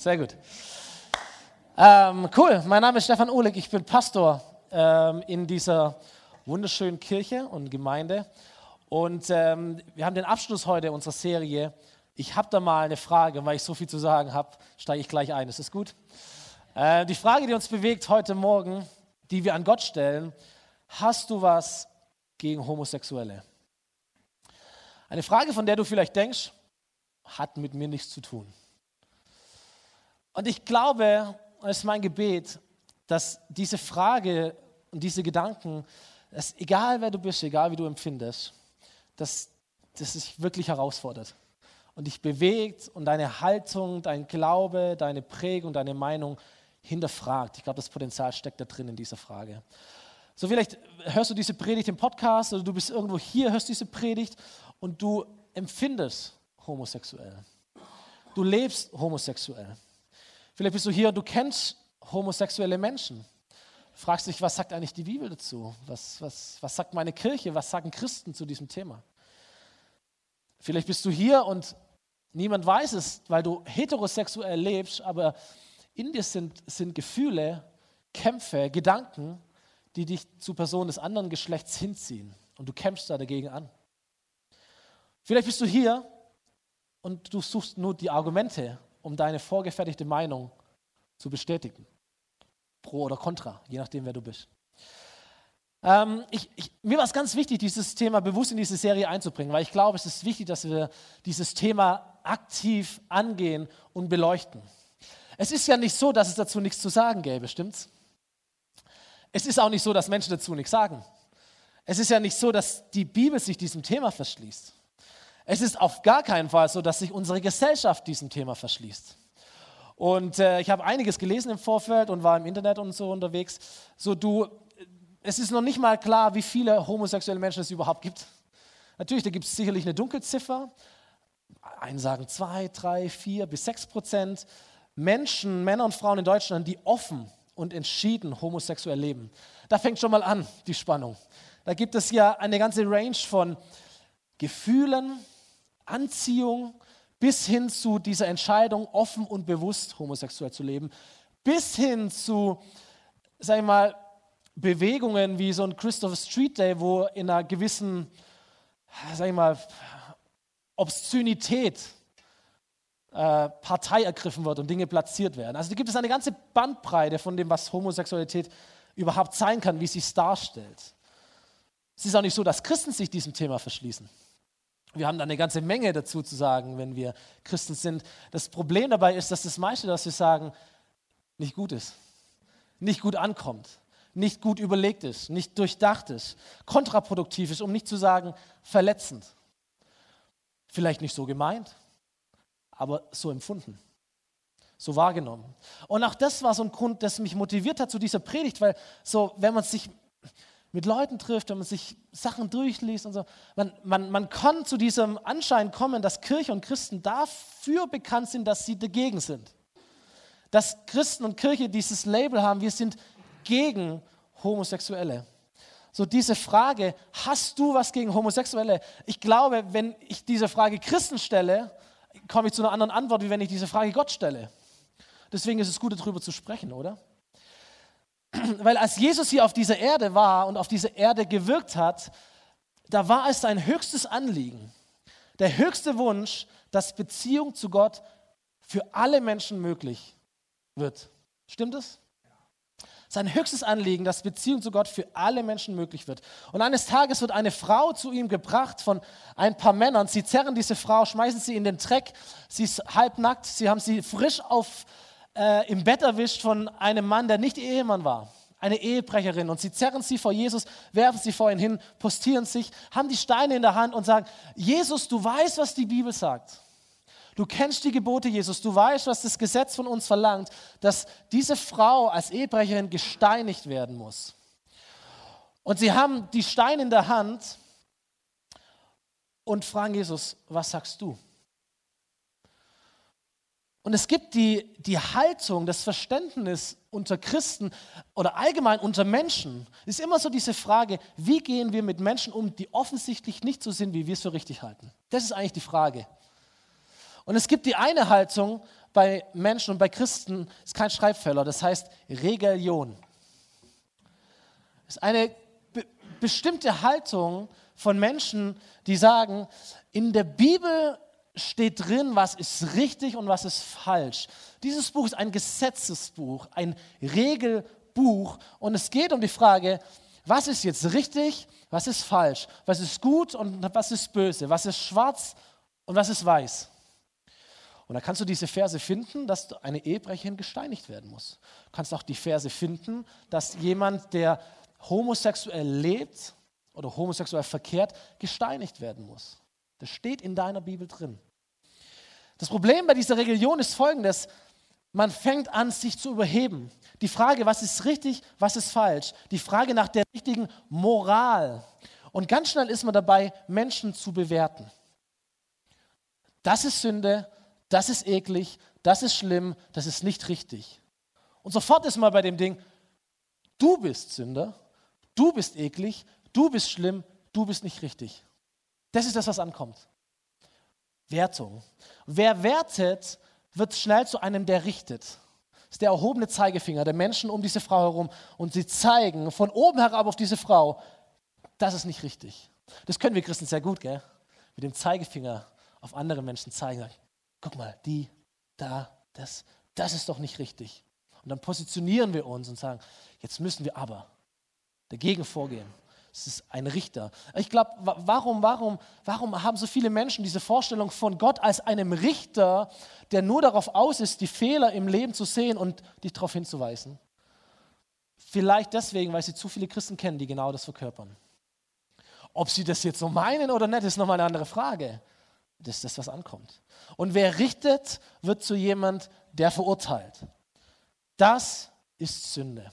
Sehr gut. Ähm, cool, mein Name ist Stefan Uhlig, ich bin Pastor ähm, in dieser wunderschönen Kirche und Gemeinde. Und ähm, wir haben den Abschluss heute unserer Serie. Ich habe da mal eine Frage, weil ich so viel zu sagen habe, steige ich gleich ein. Ist das gut? Äh, die Frage, die uns bewegt heute Morgen, die wir an Gott stellen, hast du was gegen Homosexuelle? Eine Frage, von der du vielleicht denkst, hat mit mir nichts zu tun. Und ich glaube, es ist mein Gebet, dass diese Frage und diese Gedanken, dass egal wer du bist, egal wie du empfindest, dass das sich wirklich herausfordert und dich bewegt und deine Haltung, dein Glaube, deine Prägung, deine Meinung hinterfragt. Ich glaube, das Potenzial steckt da drin in dieser Frage. So vielleicht hörst du diese Predigt im Podcast oder du bist irgendwo hier, hörst diese Predigt und du empfindest homosexuell. Du lebst homosexuell. Vielleicht bist du hier und du kennst homosexuelle Menschen. Fragst dich, was sagt eigentlich die Bibel dazu? Was, was, was sagt meine Kirche? Was sagen Christen zu diesem Thema? Vielleicht bist du hier und niemand weiß es, weil du heterosexuell lebst, aber in dir sind, sind Gefühle, Kämpfe, Gedanken, die dich zu Personen des anderen Geschlechts hinziehen. Und du kämpfst da dagegen an. Vielleicht bist du hier und du suchst nur die Argumente, um deine vorgefertigte Meinung zu bestätigen. Pro oder contra, je nachdem, wer du bist. Ähm, ich, ich, mir war es ganz wichtig, dieses Thema bewusst in diese Serie einzubringen, weil ich glaube, es ist wichtig, dass wir dieses Thema aktiv angehen und beleuchten. Es ist ja nicht so, dass es dazu nichts zu sagen gäbe, stimmt's? Es ist auch nicht so, dass Menschen dazu nichts sagen. Es ist ja nicht so, dass die Bibel sich diesem Thema verschließt. Es ist auf gar keinen Fall so, dass sich unsere Gesellschaft diesem Thema verschließt. Und äh, ich habe einiges gelesen im Vorfeld und war im Internet und so unterwegs. So du, es ist noch nicht mal klar, wie viele homosexuelle Menschen es überhaupt gibt. Natürlich, da gibt es sicherlich eine Dunkelziffer. Einen sagen zwei, drei, vier bis sechs Prozent Menschen, Männer und Frauen in Deutschland, die offen und entschieden homosexuell leben. Da fängt schon mal an die Spannung. Da gibt es ja eine ganze Range von Gefühlen, Anziehung bis hin zu dieser Entscheidung, offen und bewusst homosexuell zu leben, bis hin zu, sag ich mal, Bewegungen wie so ein Christopher Street Day, wo in einer gewissen, sag ich mal, Obszönität äh, Partei ergriffen wird und Dinge platziert werden. Also da gibt es eine ganze Bandbreite von dem, was Homosexualität überhaupt sein kann, wie es darstellt. Es ist auch nicht so, dass Christen sich diesem Thema verschließen. Wir haben da eine ganze Menge dazu zu sagen, wenn wir Christen sind. Das Problem dabei ist, dass das meiste, was wir sagen, nicht gut ist, nicht gut ankommt, nicht gut überlegt ist, nicht durchdacht ist, kontraproduktiv ist, um nicht zu sagen verletzend. Vielleicht nicht so gemeint, aber so empfunden, so wahrgenommen. Und auch das war so ein Grund, das mich motiviert hat zu dieser Predigt, weil so, wenn man sich mit Leuten trifft, wenn man sich Sachen durchliest und so. Man, man, man kann zu diesem Anschein kommen, dass Kirche und Christen dafür bekannt sind, dass sie dagegen sind. Dass Christen und Kirche dieses Label haben, wir sind gegen Homosexuelle. So diese Frage, hast du was gegen Homosexuelle? Ich glaube, wenn ich diese Frage Christen stelle, komme ich zu einer anderen Antwort, wie wenn ich diese Frage Gott stelle. Deswegen ist es gut, darüber zu sprechen, oder? Weil als Jesus hier auf dieser Erde war und auf dieser Erde gewirkt hat, da war es sein höchstes Anliegen, der höchste Wunsch, dass Beziehung zu Gott für alle Menschen möglich wird. Stimmt es? Sein höchstes Anliegen, dass Beziehung zu Gott für alle Menschen möglich wird. Und eines Tages wird eine Frau zu ihm gebracht von ein paar Männern. Sie zerren diese Frau, schmeißen sie in den Dreck. Sie ist halbnackt. Sie haben sie frisch auf, äh, im Bett erwischt von einem Mann, der nicht Ehemann war. Eine Ehebrecherin. Und sie zerren sie vor Jesus, werfen sie vor ihn hin, postieren sich, haben die Steine in der Hand und sagen, Jesus, du weißt, was die Bibel sagt. Du kennst die Gebote, Jesus. Du weißt, was das Gesetz von uns verlangt, dass diese Frau als Ehebrecherin gesteinigt werden muss. Und sie haben die Steine in der Hand und fragen Jesus, was sagst du? Und es gibt die, die Haltung, das Verständnis unter Christen oder allgemein unter Menschen, ist immer so diese Frage, wie gehen wir mit Menschen um, die offensichtlich nicht so sind, wie wir es für richtig halten. Das ist eigentlich die Frage. Und es gibt die eine Haltung, bei Menschen und bei Christen ist kein Schreibfehler, das heißt Regalion. Das ist eine be bestimmte Haltung von Menschen, die sagen, in der Bibel steht drin, was ist richtig und was ist falsch. Dieses Buch ist ein Gesetzesbuch, ein Regelbuch und es geht um die Frage, was ist jetzt richtig, was ist falsch, was ist gut und was ist böse, was ist schwarz und was ist weiß. Und da kannst du diese Verse finden, dass eine Ehebrecherin gesteinigt werden muss. Du kannst auch die Verse finden, dass jemand, der homosexuell lebt oder homosexuell verkehrt, gesteinigt werden muss. Das steht in deiner Bibel drin. Das Problem bei dieser Religion ist folgendes. Man fängt an, sich zu überheben. Die Frage, was ist richtig, was ist falsch. Die Frage nach der richtigen Moral. Und ganz schnell ist man dabei, Menschen zu bewerten. Das ist Sünde, das ist eklig, das ist schlimm, das ist nicht richtig. Und sofort ist man bei dem Ding, du bist Sünder, du bist eklig, du bist schlimm, du bist nicht richtig. Das ist das, was ankommt. Wertung. Wer wertet, wird schnell zu einem, der richtet. Das ist der erhobene Zeigefinger der Menschen um diese Frau herum und sie zeigen von oben herab auf diese Frau, das ist nicht richtig. Das können wir Christen sehr gut, gell? Mit dem Zeigefinger auf andere Menschen zeigen. Guck mal, die, da, das, das ist doch nicht richtig. Und dann positionieren wir uns und sagen, jetzt müssen wir aber dagegen vorgehen. Es ist ein Richter. Ich glaube, warum, warum, warum haben so viele Menschen diese Vorstellung von Gott als einem Richter, der nur darauf aus ist, die Fehler im Leben zu sehen und dich darauf hinzuweisen? Vielleicht deswegen, weil sie zu viele Christen kennen, die genau das verkörpern. Ob sie das jetzt so meinen oder nicht, ist nochmal eine andere Frage. Das ist das, was ankommt. Und wer richtet, wird zu jemand, der verurteilt. Das ist Sünde.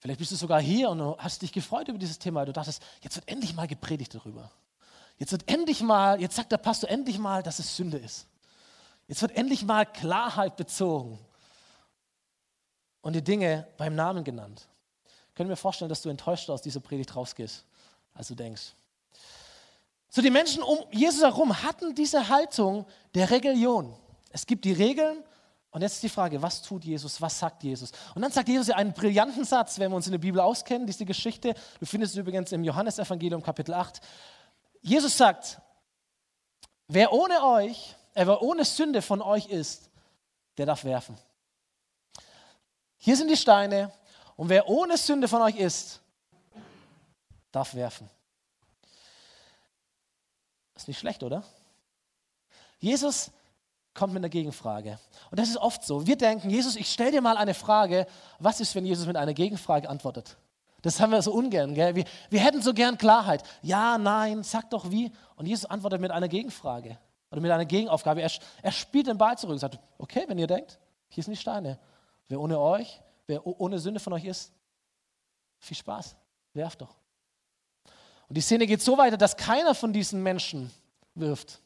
Vielleicht bist du sogar hier und hast dich gefreut über dieses Thema. Du dachtest, jetzt wird endlich mal gepredigt darüber. Jetzt wird endlich mal, jetzt sagt der Pastor endlich mal, dass es Sünde ist. Jetzt wird endlich mal Klarheit bezogen und die Dinge beim Namen genannt. Können wir vorstellen, dass du enttäuscht aus dieser Predigt rausgehst, als du denkst. So die Menschen um Jesus herum hatten diese Haltung der Religion. Es gibt die Regeln und jetzt ist die Frage, was tut Jesus, was sagt Jesus? Und dann sagt Jesus ja einen brillanten Satz, wenn wir uns in der Bibel auskennen, diese Geschichte. Du findest es übrigens im Johannesevangelium Kapitel 8. Jesus sagt, wer ohne euch, äh, wer ohne Sünde von euch ist, der darf werfen. Hier sind die Steine und wer ohne Sünde von euch ist, darf werfen. Ist nicht schlecht, oder? Jesus kommt mit einer Gegenfrage. Und das ist oft so. Wir denken, Jesus, ich stelle dir mal eine Frage. Was ist, wenn Jesus mit einer Gegenfrage antwortet? Das haben wir so ungern. Gell? Wir, wir hätten so gern Klarheit. Ja, nein, sag doch wie. Und Jesus antwortet mit einer Gegenfrage oder mit einer Gegenaufgabe. Er, er spielt den Ball zurück und sagt, okay, wenn ihr denkt, hier sind die Steine. Wer ohne euch, wer ohne Sünde von euch ist, viel Spaß, werft doch. Und die Szene geht so weiter, dass keiner von diesen Menschen wirft.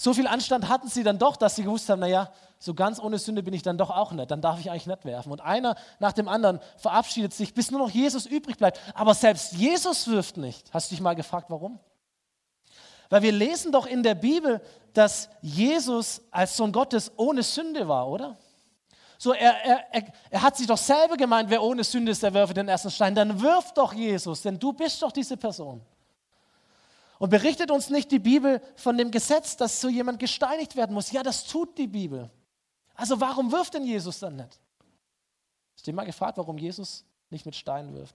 So viel Anstand hatten sie dann doch, dass sie gewusst haben, naja, so ganz ohne Sünde bin ich dann doch auch nicht, dann darf ich eigentlich nicht werfen. Und einer nach dem anderen verabschiedet sich, bis nur noch Jesus übrig bleibt. Aber selbst Jesus wirft nicht. Hast du dich mal gefragt, warum? Weil wir lesen doch in der Bibel, dass Jesus als Sohn Gottes ohne Sünde war, oder? So, er, er, er, er hat sich doch selber gemeint, wer ohne Sünde ist, der werfe den ersten Stein. Dann wirf doch Jesus, denn du bist doch diese Person. Und berichtet uns nicht die Bibel von dem Gesetz, dass so jemand gesteinigt werden muss? Ja, das tut die Bibel. Also warum wirft denn Jesus dann nicht? Hast du mal gefragt, warum Jesus nicht mit Steinen wirft?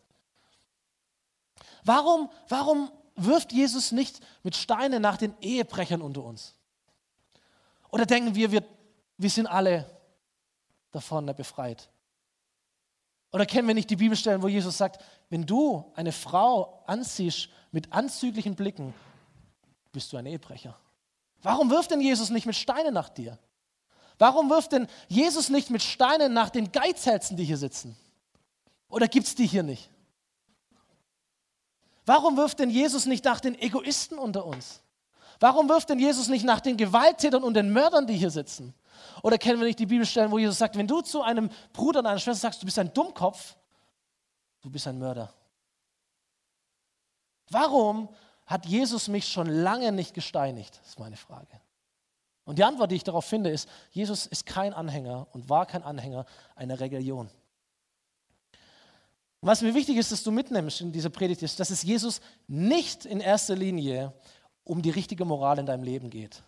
Warum, warum wirft Jesus nicht mit Steinen nach den Ehebrechern unter uns? Oder denken wir, wir, wir sind alle davon befreit? Oder kennen wir nicht die Bibelstellen, wo Jesus sagt, wenn du eine Frau anziehst mit anzüglichen Blicken, bist du ein Ehebrecher. Warum wirft denn Jesus nicht mit Steinen nach dir? Warum wirft denn Jesus nicht mit Steinen nach den Geizhälsen, die hier sitzen? Oder gibt es die hier nicht? Warum wirft denn Jesus nicht nach den Egoisten unter uns? Warum wirft denn Jesus nicht nach den Gewalttätern und den Mördern, die hier sitzen? Oder kennen wir nicht die Bibelstellen, wo Jesus sagt, wenn du zu einem Bruder oder einer Schwester sagst, du bist ein Dummkopf, du bist ein Mörder. Warum hat Jesus mich schon lange nicht gesteinigt? Das ist meine Frage. Und die Antwort, die ich darauf finde, ist, Jesus ist kein Anhänger und war kein Anhänger einer Religion. Und was mir wichtig ist, dass du mitnimmst in dieser Predigt, ist, dass es Jesus nicht in erster Linie um die richtige Moral in deinem Leben geht.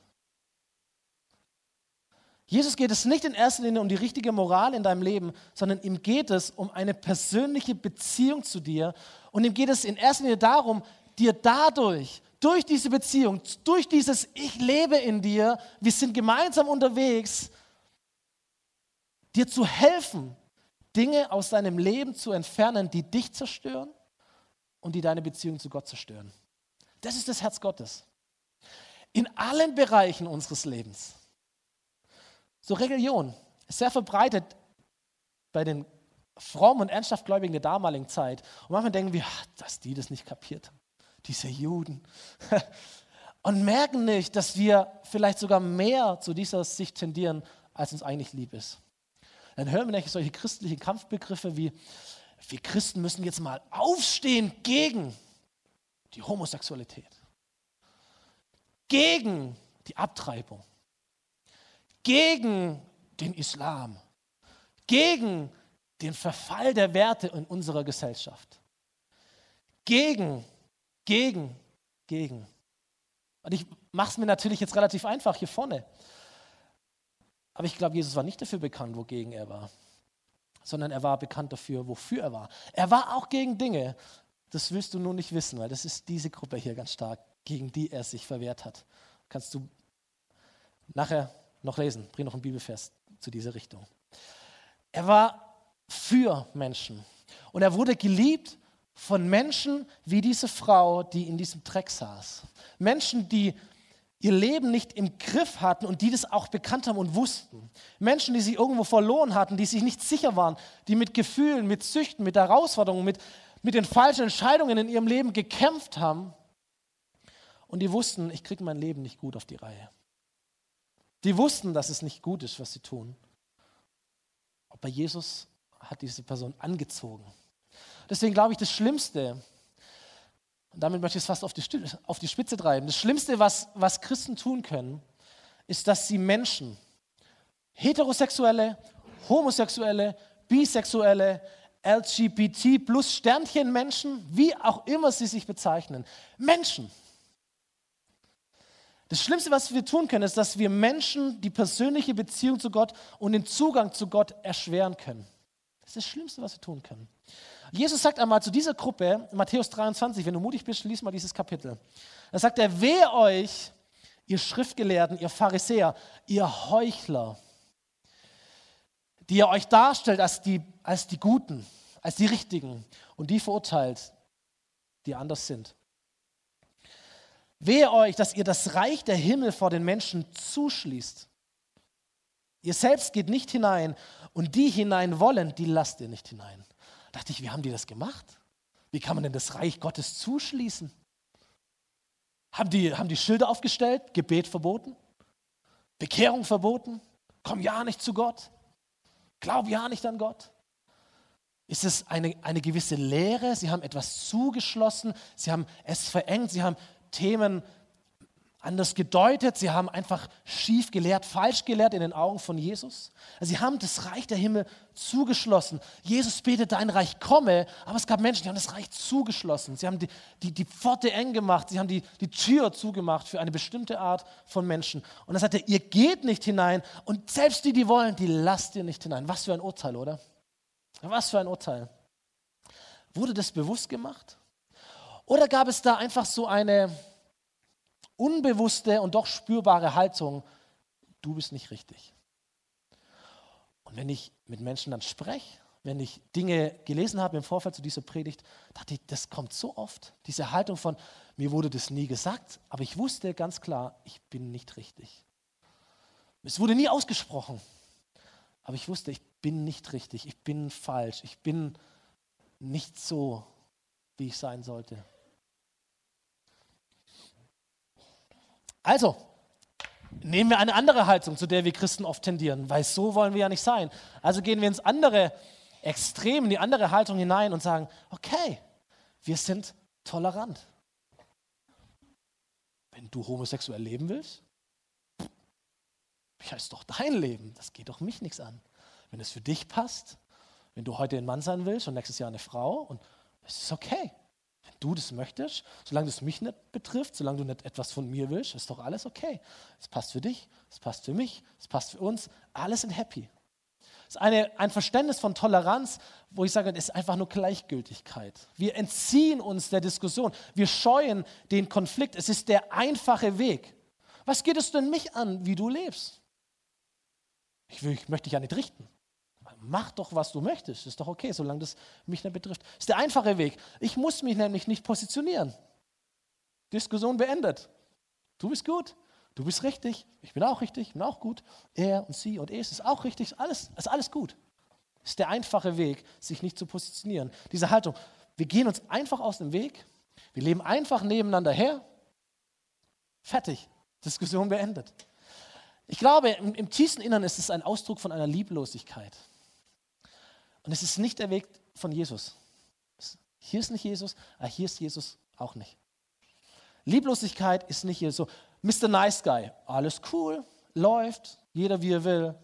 Jesus geht es nicht in erster Linie um die richtige Moral in deinem Leben, sondern ihm geht es um eine persönliche Beziehung zu dir. Und ihm geht es in erster Linie darum, dir dadurch, durch diese Beziehung, durch dieses Ich lebe in dir, wir sind gemeinsam unterwegs, dir zu helfen, Dinge aus deinem Leben zu entfernen, die dich zerstören und die deine Beziehung zu Gott zerstören. Das ist das Herz Gottes. In allen Bereichen unseres Lebens. So Religion ist sehr verbreitet bei den frommen und ernsthaft Gläubigen der damaligen Zeit. Und manchmal denken wir, dass die das nicht kapiert haben, diese Juden. Und merken nicht, dass wir vielleicht sogar mehr zu dieser Sicht tendieren, als uns eigentlich lieb ist. Dann hören wir nämlich solche christlichen Kampfbegriffe wie, wir Christen müssen jetzt mal aufstehen gegen die Homosexualität, gegen die Abtreibung, gegen den Islam, gegen den Verfall der Werte in unserer Gesellschaft. Gegen, gegen, gegen. Und ich mache es mir natürlich jetzt relativ einfach hier vorne. Aber ich glaube, Jesus war nicht dafür bekannt, wogegen er war, sondern er war bekannt dafür, wofür er war. Er war auch gegen Dinge, das willst du nur nicht wissen, weil das ist diese Gruppe hier ganz stark, gegen die er sich verwehrt hat. Kannst du nachher noch lesen. Bring noch einen Bibelvers zu dieser Richtung. Er war für Menschen. Und er wurde geliebt von Menschen wie diese Frau, die in diesem Dreck saß. Menschen, die ihr Leben nicht im Griff hatten und die das auch bekannt haben und wussten. Menschen, die sich irgendwo verloren hatten, die sich nicht sicher waren, die mit Gefühlen, mit Süchten, mit Herausforderungen, mit, mit den falschen Entscheidungen in ihrem Leben gekämpft haben und die wussten, ich kriege mein Leben nicht gut auf die Reihe. Die wussten, dass es nicht gut ist, was sie tun. Aber Jesus hat diese Person angezogen. Deswegen glaube ich, das Schlimmste, und damit möchte ich es fast auf die, auf die Spitze treiben, das Schlimmste, was, was Christen tun können, ist, dass sie Menschen, heterosexuelle, homosexuelle, bisexuelle, LGBT plus Sternchen Menschen, wie auch immer sie sich bezeichnen, Menschen, das Schlimmste, was wir tun können, ist, dass wir Menschen die persönliche Beziehung zu Gott und den Zugang zu Gott erschweren können. Das ist das Schlimmste, was wir tun können. Jesus sagt einmal zu dieser Gruppe, Matthäus 23, wenn du mutig bist, lies mal dieses Kapitel. Da sagt er, wehe euch, ihr Schriftgelehrten, ihr Pharisäer, ihr Heuchler, die ihr euch darstellt als die, als die Guten, als die Richtigen und die verurteilt, die anders sind. Wehe euch, dass ihr das Reich der Himmel vor den Menschen zuschließt. Ihr selbst geht nicht hinein und die hinein wollen, die lasst ihr nicht hinein. Da dachte ich, wie haben die das gemacht? Wie kann man denn das Reich Gottes zuschließen? Haben die, haben die Schilder aufgestellt, Gebet verboten, Bekehrung verboten, komm ja nicht zu Gott, glaub ja nicht an Gott? Ist es eine, eine gewisse Lehre? Sie haben etwas zugeschlossen, sie haben es verengt, sie haben Themen anders gedeutet, sie haben einfach schief gelehrt, falsch gelehrt in den Augen von Jesus. Also sie haben das Reich der Himmel zugeschlossen. Jesus betet, dein Reich komme, aber es gab Menschen, die haben das Reich zugeschlossen. Sie haben die, die, die Pforte eng gemacht, sie haben die, die Tür zugemacht für eine bestimmte Art von Menschen. Und dann sagt er, ihr geht nicht hinein und selbst die, die wollen, die lasst ihr nicht hinein. Was für ein Urteil, oder? Was für ein Urteil. Wurde das bewusst gemacht? Oder gab es da einfach so eine unbewusste und doch spürbare Haltung, du bist nicht richtig? Und wenn ich mit Menschen dann spreche, wenn ich Dinge gelesen habe im Vorfeld zu dieser Predigt, dachte ich, das kommt so oft. Diese Haltung von, mir wurde das nie gesagt, aber ich wusste ganz klar, ich bin nicht richtig. Es wurde nie ausgesprochen, aber ich wusste, ich bin nicht richtig, ich bin falsch, ich bin nicht so, wie ich sein sollte. Also, nehmen wir eine andere Haltung, zu der wir Christen oft tendieren, weil so wollen wir ja nicht sein. Also gehen wir ins andere Extrem, in die andere Haltung hinein und sagen, okay, wir sind tolerant. Wenn du homosexuell leben willst, Ja, ist doch dein Leben. Das geht doch mich nichts an. Wenn es für dich passt, wenn du heute ein Mann sein willst und nächstes Jahr eine Frau, und es ist okay. Du das möchtest, solange es mich nicht betrifft, solange du nicht etwas von mir willst, ist doch alles okay. Es passt für dich, es passt für mich, es passt für uns. Alle sind happy. Es ist eine, ein Verständnis von Toleranz, wo ich sage, es ist einfach nur Gleichgültigkeit. Wir entziehen uns der Diskussion. Wir scheuen den Konflikt. Es ist der einfache Weg. Was geht es denn mich an, wie du lebst? Ich, will, ich möchte dich ja nicht richten. Mach doch, was du möchtest. Ist doch okay, solange das mich nicht betrifft. Ist der einfache Weg. Ich muss mich nämlich nicht positionieren. Diskussion beendet. Du bist gut, du bist richtig, ich bin auch richtig, ich bin auch gut. Er und sie und es ist auch richtig, alles, ist alles gut. Ist der einfache Weg, sich nicht zu positionieren. Diese Haltung, wir gehen uns einfach aus dem Weg, wir leben einfach nebeneinander her. Fertig. Diskussion beendet. Ich glaube, im, im tiefsten Innern ist es ein Ausdruck von einer Lieblosigkeit. Und es ist nicht der Weg von Jesus. Hier ist nicht Jesus, aber hier ist Jesus auch nicht. Lieblosigkeit ist nicht hier so, Mr. Nice Guy, alles cool, läuft, jeder wie er will,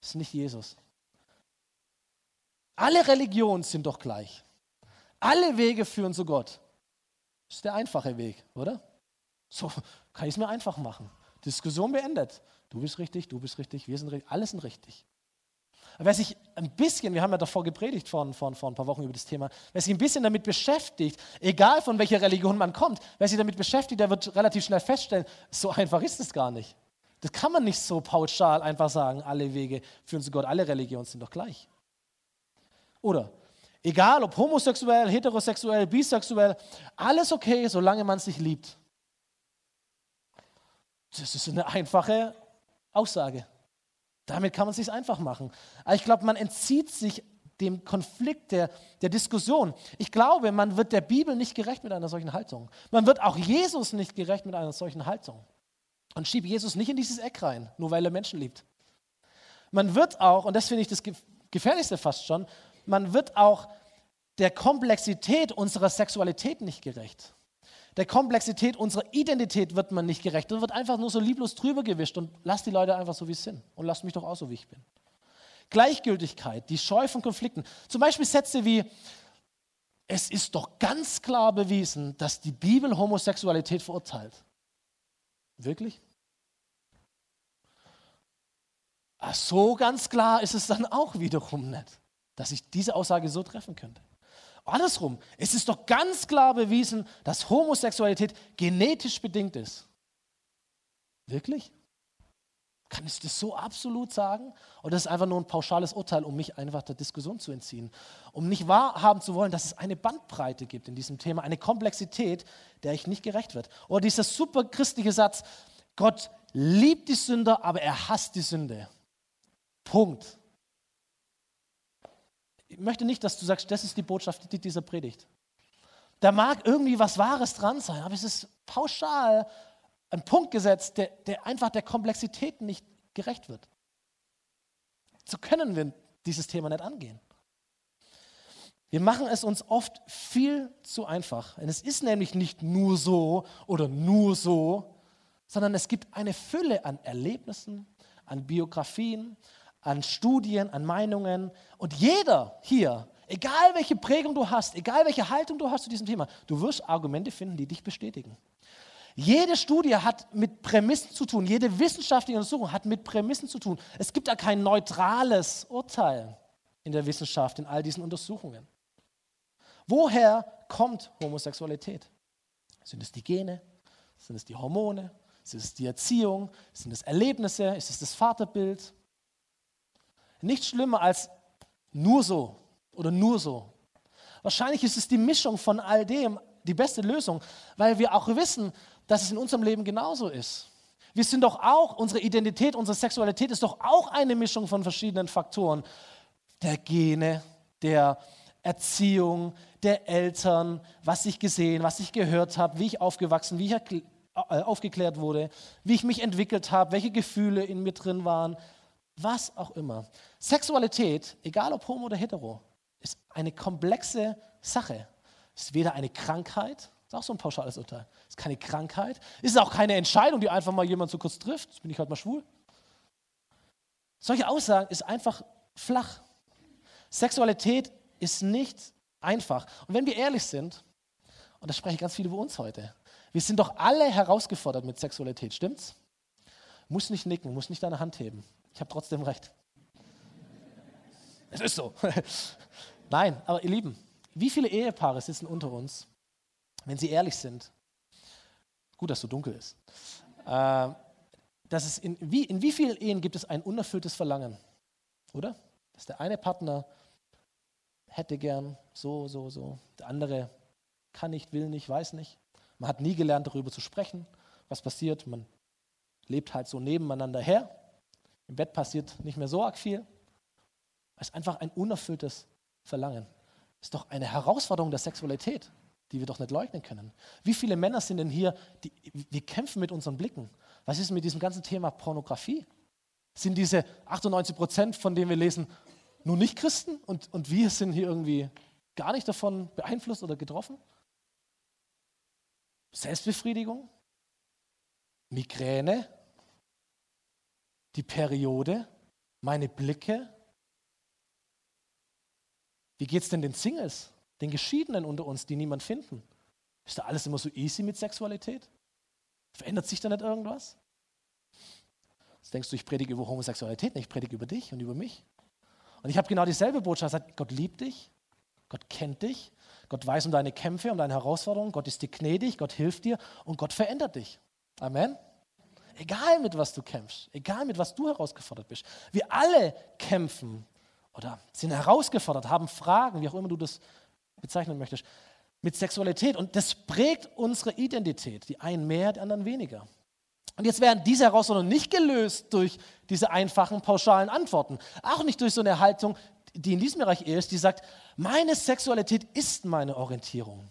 ist nicht Jesus. Alle Religionen sind doch gleich. Alle Wege führen zu Gott. Ist der einfache Weg, oder? So kann ich es mir einfach machen. Diskussion beendet. Du bist richtig, du bist richtig, wir sind richtig, alle sind richtig. Wer sich ein bisschen, wir haben ja davor gepredigt vor, vor, vor ein paar Wochen über das Thema, wer sich ein bisschen damit beschäftigt, egal von welcher Religion man kommt, wer sich damit beschäftigt, der wird relativ schnell feststellen, so einfach ist es gar nicht. Das kann man nicht so pauschal einfach sagen, alle Wege führen zu Gott, alle Religionen sind doch gleich. Oder, egal ob homosexuell, heterosexuell, bisexuell, alles okay, solange man sich liebt. Das ist eine einfache Aussage. Damit kann man es sich einfach machen. Aber ich glaube, man entzieht sich dem Konflikt der, der Diskussion. Ich glaube, man wird der Bibel nicht gerecht mit einer solchen Haltung. Man wird auch Jesus nicht gerecht mit einer solchen Haltung. Und schiebt Jesus nicht in dieses Eck rein, nur weil er Menschen liebt. Man wird auch, und das finde ich das Gefährlichste fast schon, man wird auch der Komplexität unserer Sexualität nicht gerecht der Komplexität unserer Identität wird man nicht gerecht. Da wird einfach nur so lieblos drüber gewischt und lass die Leute einfach so, wie sie sind. Und lass mich doch auch so, wie ich bin. Gleichgültigkeit, die Scheu von Konflikten. Zum Beispiel Sätze wie, es ist doch ganz klar bewiesen, dass die Bibel Homosexualität verurteilt. Wirklich? Ach, so ganz klar ist es dann auch wiederum nicht, dass ich diese Aussage so treffen könnte. Andersrum, es ist doch ganz klar bewiesen, dass Homosexualität genetisch bedingt ist. Wirklich? Kann ich das so absolut sagen? Oder ist es einfach nur ein pauschales Urteil, um mich einfach der Diskussion zu entziehen? Um nicht wahrhaben zu wollen, dass es eine Bandbreite gibt in diesem Thema, eine Komplexität, der ich nicht gerecht wird. Oder dieser super christliche Satz, Gott liebt die Sünder, aber er hasst die Sünde. Punkt ich möchte nicht, dass du sagst, das ist die Botschaft dieser Predigt. Da mag irgendwie was Wahres dran sein, aber es ist pauschal ein Punkt gesetzt, der, der einfach der Komplexität nicht gerecht wird. So können wir dieses Thema nicht angehen. Wir machen es uns oft viel zu einfach. Und es ist nämlich nicht nur so oder nur so, sondern es gibt eine Fülle an Erlebnissen, an Biografien, an Studien, an Meinungen. Und jeder hier, egal welche Prägung du hast, egal welche Haltung du hast zu diesem Thema, du wirst Argumente finden, die dich bestätigen. Jede Studie hat mit Prämissen zu tun, jede wissenschaftliche Untersuchung hat mit Prämissen zu tun. Es gibt da kein neutrales Urteil in der Wissenschaft, in all diesen Untersuchungen. Woher kommt Homosexualität? Sind es die Gene? Sind es die Hormone? Sind es die Erziehung? Sind es Erlebnisse? Ist es das Vaterbild? Nichts schlimmer als nur so oder nur so. Wahrscheinlich ist es die Mischung von all dem die beste Lösung, weil wir auch wissen, dass es in unserem Leben genauso ist. Wir sind doch auch, unsere Identität, unsere Sexualität ist doch auch eine Mischung von verschiedenen Faktoren. Der Gene, der Erziehung, der Eltern, was ich gesehen, was ich gehört habe, wie ich aufgewachsen, wie ich äh, aufgeklärt wurde, wie ich mich entwickelt habe, welche Gefühle in mir drin waren, was auch immer. Sexualität, egal ob homo oder hetero, ist eine komplexe Sache. Ist weder eine Krankheit, ist auch so ein pauschales Urteil, ist keine Krankheit, ist auch keine Entscheidung, die einfach mal jemand so kurz trifft, jetzt bin ich halt mal schwul. Solche Aussagen ist einfach flach. Sexualität ist nicht einfach. Und wenn wir ehrlich sind, und das sprechen ganz viele über uns heute, wir sind doch alle herausgefordert mit Sexualität, stimmt's? Muss nicht nicken, muss nicht deine Hand heben. Ich habe trotzdem recht. Es ist so. Nein, aber ihr Lieben, wie viele Ehepaare sitzen unter uns, wenn sie ehrlich sind? Gut, dass so dunkel ist. Äh, dass es in, wie, in wie vielen Ehen gibt es ein unerfülltes Verlangen? Oder? Dass der eine Partner hätte gern so, so, so. Der andere kann nicht, will nicht, weiß nicht. Man hat nie gelernt, darüber zu sprechen. Was passiert? Man lebt halt so nebeneinander her. Im Bett passiert nicht mehr so arg viel. Es ist einfach ein unerfülltes Verlangen. Es ist doch eine Herausforderung der Sexualität, die wir doch nicht leugnen können. Wie viele Männer sind denn hier, die, wir kämpfen mit unseren Blicken? Was ist mit diesem ganzen Thema Pornografie? Sind diese 98 Prozent, von denen wir lesen, nur nicht Christen und, und wir sind hier irgendwie gar nicht davon beeinflusst oder getroffen? Selbstbefriedigung? Migräne? Die Periode? Meine Blicke? Wie geht es denn den Singles, den Geschiedenen unter uns, die niemand finden? Ist da alles immer so easy mit Sexualität? Verändert sich da nicht irgendwas? Jetzt denkst du, ich predige über Homosexualität, nicht, ich predige über dich und über mich. Und ich habe genau dieselbe Botschaft. Sagt, Gott liebt dich, Gott kennt dich, Gott weiß um deine Kämpfe, um deine Herausforderungen, Gott ist dir gnädig, Gott hilft dir und Gott verändert dich. Amen. Egal mit was du kämpfst, egal mit was du herausgefordert bist. Wir alle kämpfen oder sind herausgefordert, haben Fragen, wie auch immer du das bezeichnen möchtest, mit Sexualität. Und das prägt unsere Identität. Die einen mehr, die anderen weniger. Und jetzt werden diese Herausforderungen nicht gelöst durch diese einfachen, pauschalen Antworten. Auch nicht durch so eine Haltung, die in diesem Bereich ist, die sagt, meine Sexualität ist meine Orientierung.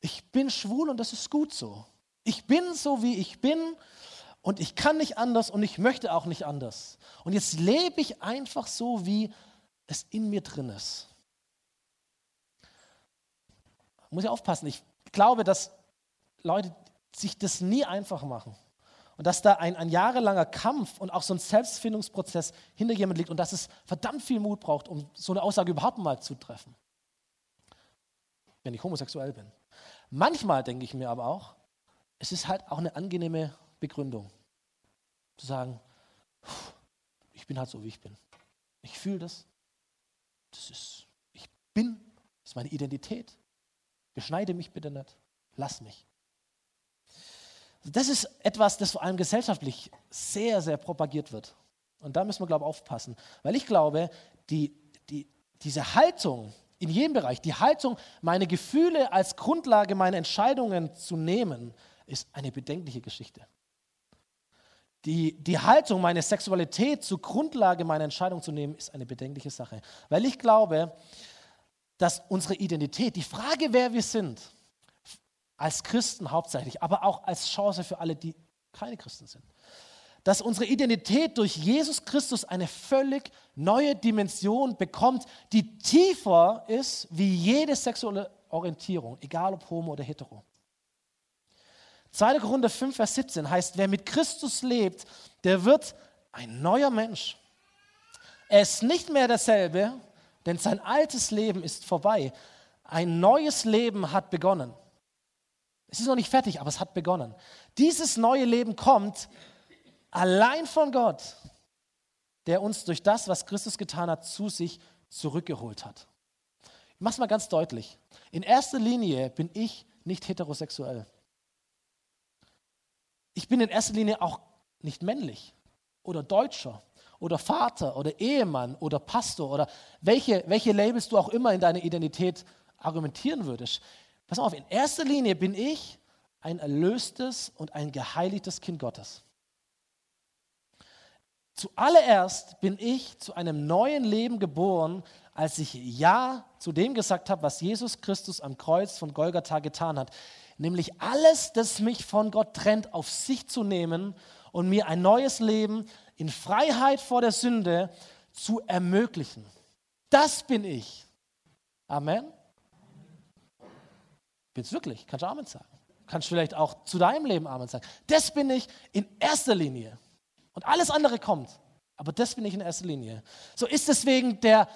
Ich bin schwul und das ist gut so. Ich bin so, wie ich bin und ich kann nicht anders und ich möchte auch nicht anders. Und jetzt lebe ich einfach so, wie es in mir drin ist. Muss ich aufpassen. Ich glaube, dass Leute sich das nie einfach machen. Und dass da ein, ein jahrelanger Kampf und auch so ein Selbstfindungsprozess hinter jemand liegt und dass es verdammt viel Mut braucht, um so eine Aussage überhaupt mal zu treffen. Wenn ich homosexuell bin. Manchmal denke ich mir aber auch, es ist halt auch eine angenehme Begründung. Zu sagen, ich bin halt so, wie ich bin. Ich fühle das, das ist, ich bin, das ist meine Identität. Beschneide mich bitte nicht. Lass mich. Das ist etwas, das vor allem gesellschaftlich sehr, sehr propagiert wird. Und da müssen wir, glaube ich, aufpassen. Weil ich glaube, die, die, diese Haltung in jedem Bereich, die Haltung, meine Gefühle als Grundlage meiner Entscheidungen zu nehmen, ist eine bedenkliche Geschichte die, die Haltung, meine Sexualität zur Grundlage meiner Entscheidung zu nehmen, ist eine bedenkliche Sache. Weil ich glaube, dass unsere Identität, die Frage, wer wir sind, als Christen hauptsächlich, aber auch als Chance für alle, die keine Christen sind, dass unsere Identität durch Jesus Christus eine völlig neue Dimension bekommt, die tiefer ist wie jede sexuelle Orientierung, egal ob homo oder hetero. 2. Korinther 5, Vers 17 heißt, wer mit Christus lebt, der wird ein neuer Mensch. Er ist nicht mehr derselbe, denn sein altes Leben ist vorbei. Ein neues Leben hat begonnen. Es ist noch nicht fertig, aber es hat begonnen. Dieses neue Leben kommt allein von Gott, der uns durch das, was Christus getan hat, zu sich zurückgeholt hat. Ich mache es mal ganz deutlich. In erster Linie bin ich nicht heterosexuell ich bin in erster Linie auch nicht männlich oder Deutscher oder Vater oder Ehemann oder Pastor oder welche, welche Labels du auch immer in deiner Identität argumentieren würdest. Pass auf, in erster Linie bin ich ein erlöstes und ein geheiligtes Kind Gottes. Zuallererst bin ich zu einem neuen Leben geboren, als ich Ja zu dem gesagt habe, was Jesus Christus am Kreuz von Golgatha getan hat nämlich alles, das mich von Gott trennt, auf sich zu nehmen und mir ein neues Leben in Freiheit vor der Sünde zu ermöglichen. Das bin ich. Amen. Bin es wirklich? Kannst du Amen sagen? Kannst du vielleicht auch zu deinem Leben Amen sagen? Das bin ich in erster Linie. Und alles andere kommt Aber das bin ich in erster Linie. So ist deswegen der,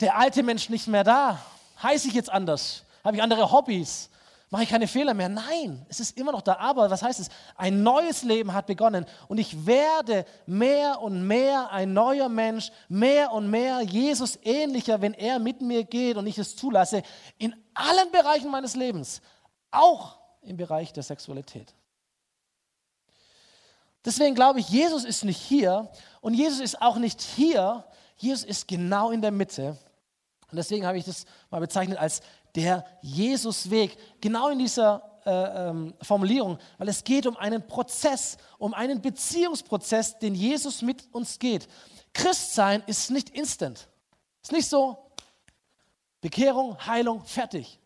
der alte Mensch nicht mehr da. Heiße ich jetzt anders? Habe ich andere Hobbys? Mache ich keine Fehler mehr? Nein, es ist immer noch da. Aber was heißt es? Ein neues Leben hat begonnen und ich werde mehr und mehr ein neuer Mensch, mehr und mehr Jesus ähnlicher, wenn er mit mir geht und ich es zulasse, in allen Bereichen meines Lebens, auch im Bereich der Sexualität. Deswegen glaube ich, Jesus ist nicht hier und Jesus ist auch nicht hier. Jesus ist genau in der Mitte. Und deswegen habe ich das mal bezeichnet als der Jesusweg. Genau in dieser äh, ähm, Formulierung, weil es geht um einen Prozess, um einen Beziehungsprozess, den Jesus mit uns geht. Christsein ist nicht instant. Ist nicht so Bekehrung, Heilung, fertig.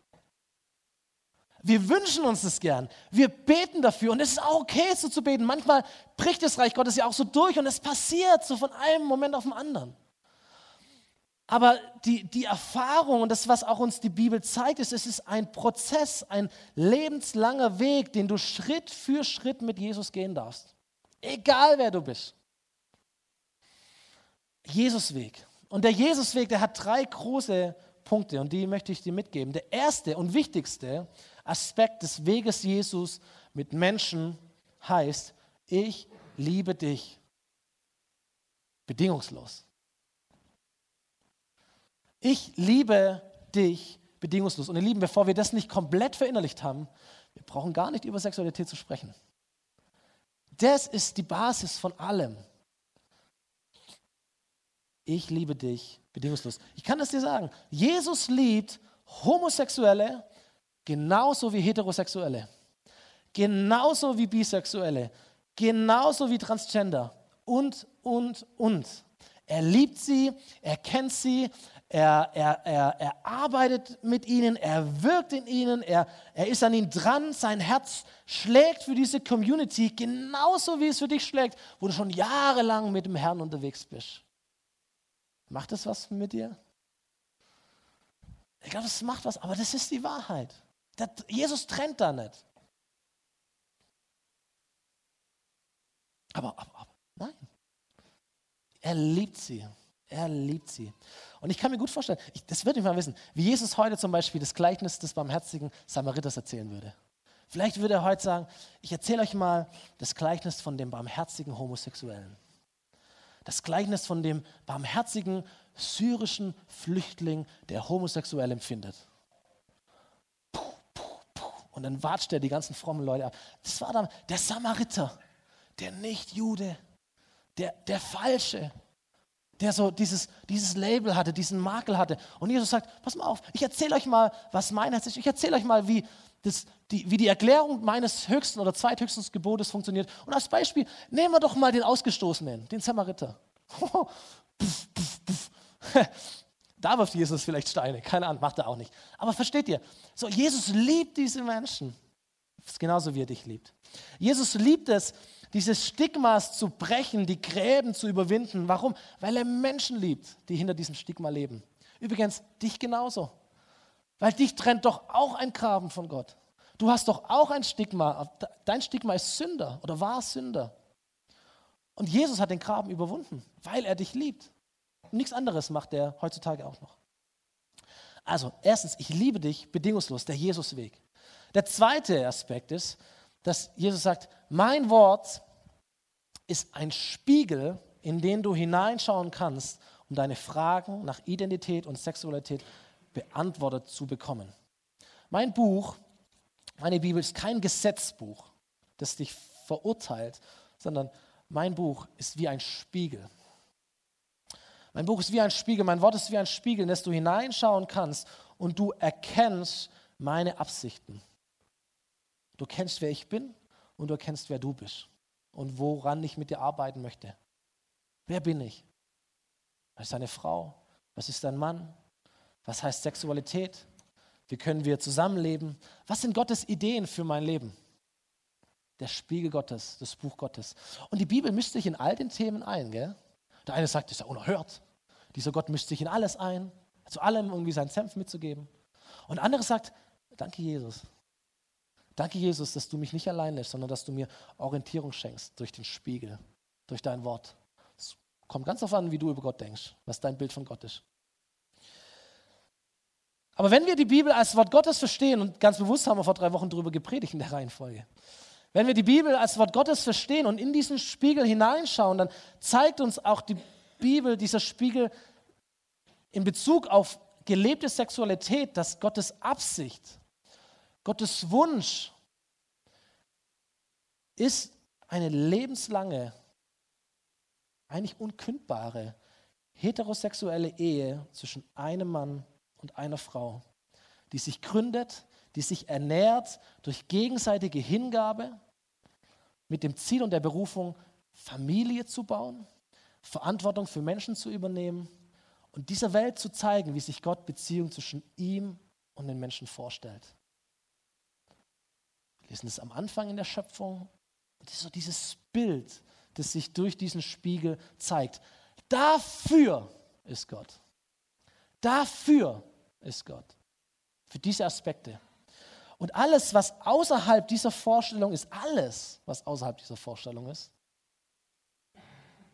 Wir wünschen uns das gern. Wir beten dafür und es ist auch okay, so zu beten. Manchmal bricht das Reich Gottes ja auch so durch und es passiert so von einem Moment auf den anderen. Aber die, die Erfahrung und das, was auch uns die Bibel zeigt, ist, es ist ein Prozess, ein lebenslanger Weg, den du Schritt für Schritt mit Jesus gehen darfst. Egal wer du bist. Jesusweg. Und der Jesusweg, der hat drei große Punkte und die möchte ich dir mitgeben. Der erste und wichtigste Aspekt des Weges Jesus mit Menschen heißt, ich liebe dich bedingungslos. Ich liebe dich bedingungslos. Und ihr Lieben, bevor wir das nicht komplett verinnerlicht haben, wir brauchen gar nicht über Sexualität zu sprechen. Das ist die Basis von allem. Ich liebe dich bedingungslos. Ich kann das dir sagen. Jesus liebt Homosexuelle genauso wie Heterosexuelle, genauso wie Bisexuelle, genauso wie Transgender und, und, und. Er liebt sie, er kennt sie, er, er, er, er arbeitet mit ihnen, er wirkt in ihnen, er, er ist an ihnen dran, sein Herz schlägt für diese Community genauso wie es für dich schlägt, wo du schon jahrelang mit dem Herrn unterwegs bist. Macht das was mit dir? Ich glaube, es macht was, aber das ist die Wahrheit. Das, Jesus trennt da nicht. Aber, aber, aber, nein. Er liebt sie. Er liebt sie. Und ich kann mir gut vorstellen, ich, das würde ich mal wissen, wie Jesus heute zum Beispiel das Gleichnis des barmherzigen Samariters erzählen würde. Vielleicht würde er heute sagen, ich erzähle euch mal das Gleichnis von dem barmherzigen Homosexuellen. Das Gleichnis von dem barmherzigen syrischen Flüchtling, der homosexuell empfindet. Puh, puh, puh. Und dann watscht er die ganzen frommen Leute ab. Das war dann der Samariter, der Nicht-Jude, der, der Falsche, der so dieses, dieses Label hatte, diesen Makel hatte. Und Jesus sagt, pass mal auf, ich erzähle euch mal, was mein Herz ist. Ich erzähle euch mal, wie, das, die, wie die Erklärung meines höchsten oder zweithöchsten Gebotes funktioniert. Und als Beispiel nehmen wir doch mal den Ausgestoßenen, den Samariter. da wirft Jesus vielleicht Steine, keine Ahnung, macht er auch nicht. Aber versteht ihr, so Jesus liebt diese Menschen. Das ist genauso wie er dich liebt. Jesus liebt es, dieses Stigmas zu brechen, die Gräben zu überwinden. Warum? Weil er Menschen liebt, die hinter diesem Stigma leben. Übrigens, dich genauso. Weil dich trennt doch auch ein Graben von Gott. Du hast doch auch ein Stigma. Dein Stigma ist Sünder oder war Sünder. Und Jesus hat den Graben überwunden, weil er dich liebt. Und nichts anderes macht er heutzutage auch noch. Also, erstens, ich liebe dich bedingungslos, der Jesusweg. Der zweite Aspekt ist, dass Jesus sagt, mein Wort ist ein Spiegel, in den du hineinschauen kannst, um deine Fragen nach Identität und Sexualität beantwortet zu bekommen. Mein Buch, meine Bibel ist kein Gesetzbuch, das dich verurteilt, sondern mein Buch ist wie ein Spiegel. Mein Buch ist wie ein Spiegel, mein Wort ist wie ein Spiegel, in das du hineinschauen kannst und du erkennst meine Absichten. Du kennst, wer ich bin und du erkennst, wer du bist und woran ich mit dir arbeiten möchte. Wer bin ich? Was ist deine Frau? Was ist dein Mann? Was heißt Sexualität? Wie können wir zusammenleben? Was sind Gottes Ideen für mein Leben? Der Spiegel Gottes, das Buch Gottes. Und die Bibel mischt sich in all den Themen ein. Gell? Der eine sagt, das ist ja unerhört. Dieser Gott mischt sich in alles ein, zu allem irgendwie seinen Senf mitzugeben. Und der andere sagt, danke Jesus. Danke, Jesus, dass du mich nicht allein lässt, sondern dass du mir Orientierung schenkst durch den Spiegel, durch dein Wort. Ist Kommt ganz darauf an, wie du über Gott denkst, was dein Bild von Gott ist. Aber wenn wir die Bibel als Wort Gottes verstehen, und ganz bewusst haben wir vor drei Wochen darüber gepredigt in der Reihenfolge, wenn wir die Bibel als Wort Gottes verstehen und in diesen Spiegel hineinschauen, dann zeigt uns auch die Bibel, dieser Spiegel in Bezug auf gelebte Sexualität, dass Gottes Absicht, Gottes Wunsch ist eine lebenslange, eigentlich unkündbare heterosexuelle Ehe zwischen einem Mann und einer Frau, die sich gründet, die sich ernährt durch gegenseitige Hingabe mit dem Ziel und der Berufung, Familie zu bauen, Verantwortung für Menschen zu übernehmen und dieser Welt zu zeigen, wie sich Gott Beziehung zwischen ihm und den Menschen vorstellt. Wir lesen es am Anfang in der Schöpfung und das ist so dieses Bild, das sich durch diesen Spiegel zeigt. Dafür ist Gott. Dafür ist Gott. Für diese Aspekte. Und alles, was außerhalb dieser Vorstellung ist, alles, was außerhalb dieser Vorstellung ist,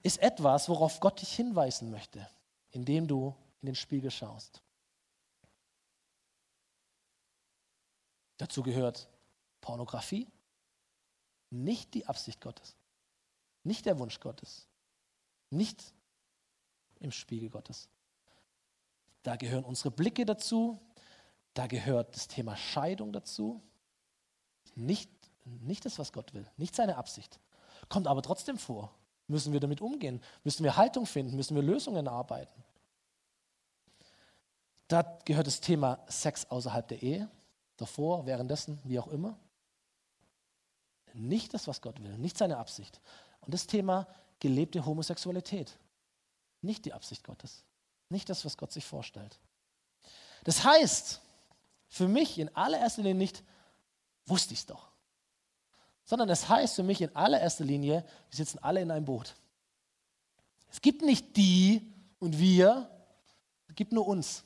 ist etwas, worauf Gott dich hinweisen möchte, indem du in den Spiegel schaust. Dazu gehört Pornografie, nicht die Absicht Gottes, nicht der Wunsch Gottes, nicht im Spiegel Gottes. Da gehören unsere Blicke dazu, da gehört das Thema Scheidung dazu. Nicht, nicht das, was Gott will, nicht seine Absicht. Kommt aber trotzdem vor. Müssen wir damit umgehen? Müssen wir Haltung finden? Müssen wir Lösungen arbeiten? Da gehört das Thema Sex außerhalb der Ehe, davor, währenddessen, wie auch immer. Nicht das, was Gott will, nicht seine Absicht. Und das Thema gelebte Homosexualität. Nicht die Absicht Gottes. Nicht das, was Gott sich vorstellt. Das heißt, für mich in allererster Linie nicht, wusste ich es doch. Sondern es heißt für mich in allererster Linie, wir sitzen alle in einem Boot. Es gibt nicht die und wir, es gibt nur uns.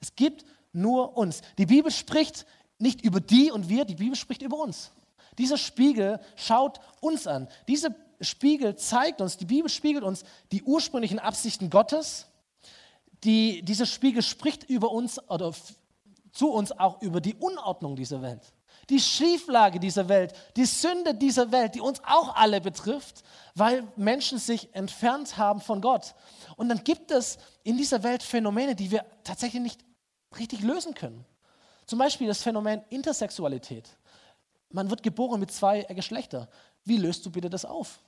Es gibt nur uns. Die Bibel spricht nicht über die und wir, die Bibel spricht über uns. Dieser Spiegel schaut uns an. Dieser Spiegel zeigt uns, die Bibel spiegelt uns die ursprünglichen Absichten Gottes. Die, dieser Spiegel spricht über uns oder zu uns auch über die Unordnung dieser Welt, die Schieflage dieser Welt, die Sünde dieser Welt, die uns auch alle betrifft, weil Menschen sich entfernt haben von Gott. Und dann gibt es in dieser Welt Phänomene, die wir tatsächlich nicht richtig lösen können. Zum Beispiel das Phänomen Intersexualität. Man wird geboren mit zwei Geschlechtern. Wie löst du bitte das auf?